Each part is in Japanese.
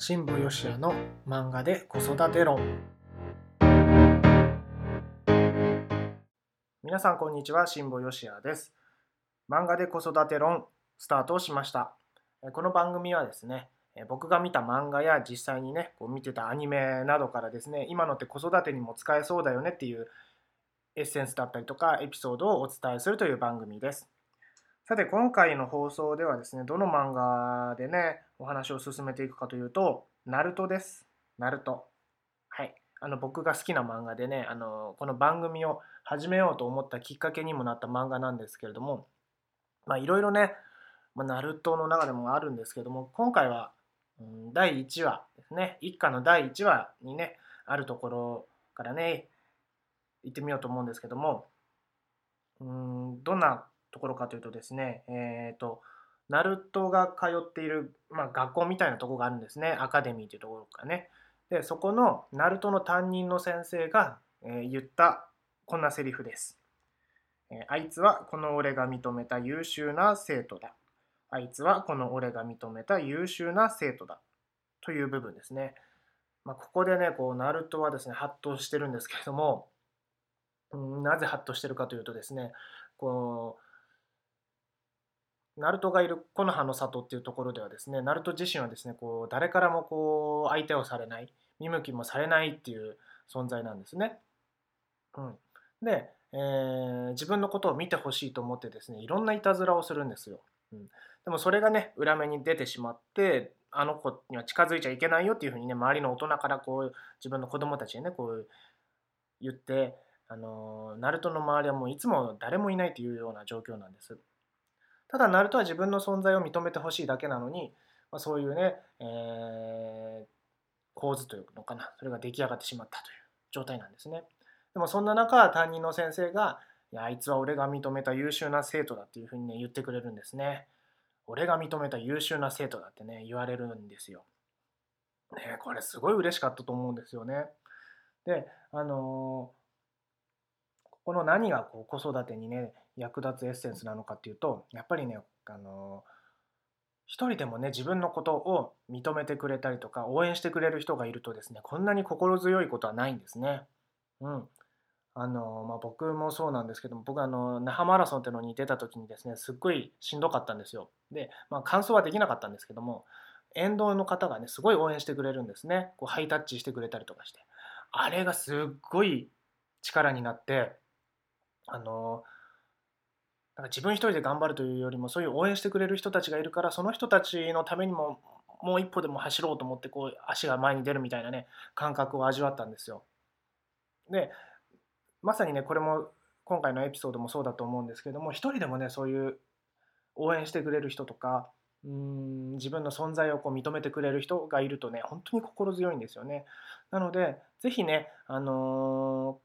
新保義也の漫画で子育て論。皆さんこんにちは新保義也です。漫画で子育て論スタートしました。この番組はですね僕が見た漫画や実際にねこう見てたアニメなどからですね今のって子育てにも使えそうだよねっていうエッセンスだったりとかエピソードをお伝えするという番組です。さて今回の放送ではですねどの漫画でねお話を進めていくかというとナルトです。ナルト。はい。あの僕が好きな漫画でねあのこの番組を始めようと思ったきっかけにもなった漫画なんですけれどもまあいろいろね、まあ、ナルトの中でもあるんですけども今回は、うん、第1話ですね。一家の第1話にねあるところからね行ってみようと思うんですけどもうんどんなところかというとですね、えっ、ー、と、ナルトが通っている、まあ、学校みたいなところがあるんですね。アカデミーというところかね。で、そこのナルトの担任の先生が、えー、言ったこんなセリフです、えー、あいつはこの俺が認めた優秀な生徒だ。あいつはこの俺が認めた優秀な生徒だ。という部分ですね。まあ、ここでね、こう、ナルトはですね、ハッとしてるんですけれども、うん、なぜハッとしてるかというとですね、こう、ナルトがいる木の葉の里っていうところではですねナルト自身はですねこう誰からもこう相手をされない見向きもされないっていう存在なんですね。うん、で、えー、自分のことを見てほしいと思ってですねいろんないたずらをするんですよ。うん、でもそれがね裏目に出てしまってあの子には近づいちゃいけないよっていうふうにね周りの大人からこう自分の子供たちにねこう言ってあのナルトの周りはもういつも誰もいないというような状況なんです。ただ、ナルトは自分の存在を認めてほしいだけなのに、まあ、そういうね、えー、構図というのかな、それが出来上がってしまったという状態なんですね。でもそんな中、担任の先生が、いや、あいつは俺が認めた優秀な生徒だっていうふうにね、言ってくれるんですね。俺が認めた優秀な生徒だってね、言われるんですよ。ね、これすごい嬉しかったと思うんですよね。で、あのー、ここの何がこう子育てにね役立つエッセンスなのかっていうとやっぱりねあの一人でもね自分のことを認めてくれたりとか応援してくれる人がいるとですねこんなに心強いことはないんですね。うんあのまあ、僕もそうなんですけども僕あの那覇マラソンっていうのに出た時にですねすっごいしんどかったんですよ。で、まあ、完走はできなかったんですけども沿道の方がねすごい応援してくれるんですねこうハイタッチしてくれたりとかしてあれがすっごい力になってあのんか自分一人で頑張るというよりもそういう応援してくれる人たちがいるからその人たちのためにももう一歩でも走ろうと思ってこう足が前に出るみたいなね感覚を味わったんですよ。でまさにねこれも今回のエピソードもそうだと思うんですけども一人でもねそういう応援してくれる人とかうん自分の存在をこう認めてくれる人がいるとね本当に心強いんですよね。なので是非ね、あの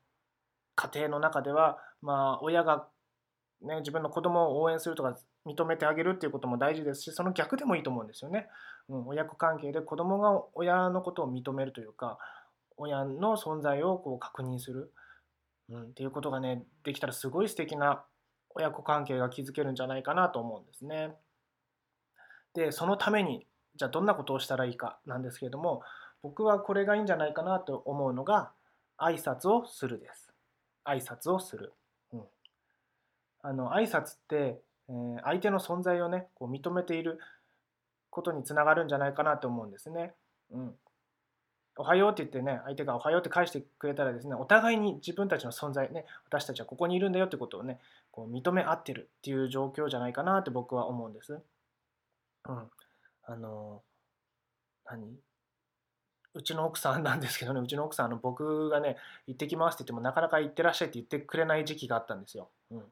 ー、家庭の中では、まあ、親がね、自分の子供を応援するとか認めてあげるっていうことも大事ですしその逆でもいいと思うんですよね。うん、親子関係で子供が親のことを認めるというか親の存在をこう確認する、うん、っていうことがねできたらすごい素敵な親子関係が築けるんじゃないかなと思うんですね。でそのためにじゃあどんなことをしたらいいかなんですけれども僕はこれがいいんじゃないかなと思うのが挨拶をするです。挨拶をする。あの挨拶って、えー、相手の存在をねこう認めていることにつながるんじゃないかなと思うんですね。うん、おはようって言ってね相手がおはようって返してくれたらですねお互いに自分たちの存在ね私たちはここにいるんだよってことをねこう認め合ってるっていう状況じゃないかなって僕は思うんです。うん、あの何？うちの奥さんなんですけどねうちの奥さんあの僕がね行ってきますって言ってもなかなか行ってらっしゃいって言ってくれない時期があったんですよ。うん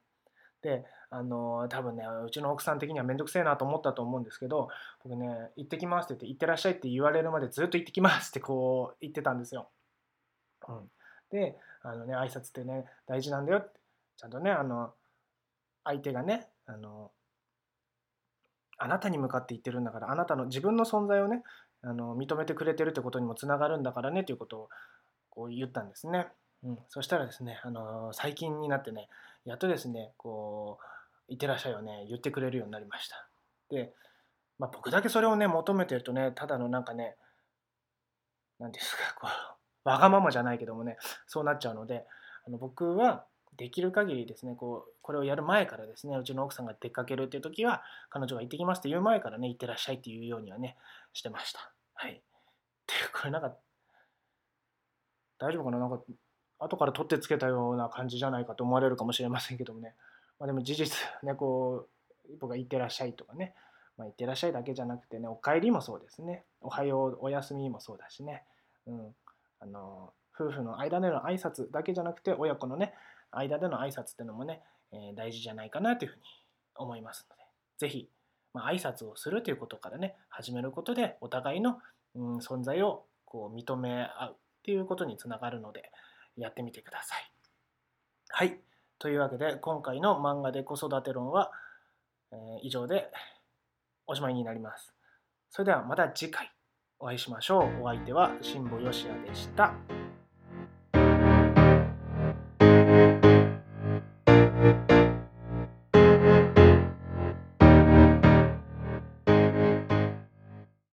であの多分ねうちの奥さん的には面倒くせえなと思ったと思うんですけど僕ね「行ってきます」って言って「行ってらっしゃい」って言われるまでずっと「行ってきます」ってこう言ってたんですよ。うん、であのね挨拶ってね大事なんだよってちゃんとねあの相手がねあのあなたに向かって言ってるんだからあなたの自分の存在をねあの認めてくれてるってことにもつながるんだからねということをこう言ったんですね。うん、そしたらですね、あの最近になってねやっとですね、こう、いってらっしゃいをね、言ってくれるようになりました。で、まあ、僕だけそれをね、求めてるとね、ただのなんかね、何ですかこうわがままじゃないけどもねそうなっちゃうのであの僕はできる限りですねこうこれをやる前からですねうちの奥さんが出かけるっていう時は彼女が行ってきますって言う前からね行ってらっしゃいっていうようにはねしてました。はい。っていうこれなんか大丈夫かな？なんか後から取ってつけたような感じじゃないかと思われるかもしれませんけどもね、まあ、でも事実ねこう僕が行ってらっしゃいとかね、まあ、行ってらっしゃいだけじゃなくてねお帰りもそうですね。おはようおやすみもそうだしね、うん、あの夫婦の間での挨拶だけじゃなくて親子のね間での挨拶ってのもね、えー、大事じゃないかなというふうに思いますので。是非、まあ、挨拶をするということからね始めることでお互いの、うん、存在をこう認め合うっていうことにつながるのでやってみてください。はい。というわけで今回の漫画で子育て論は、え、以上でおしまいになります。それではまた次回お会いしましょう。お相手は辛坊よしやでした。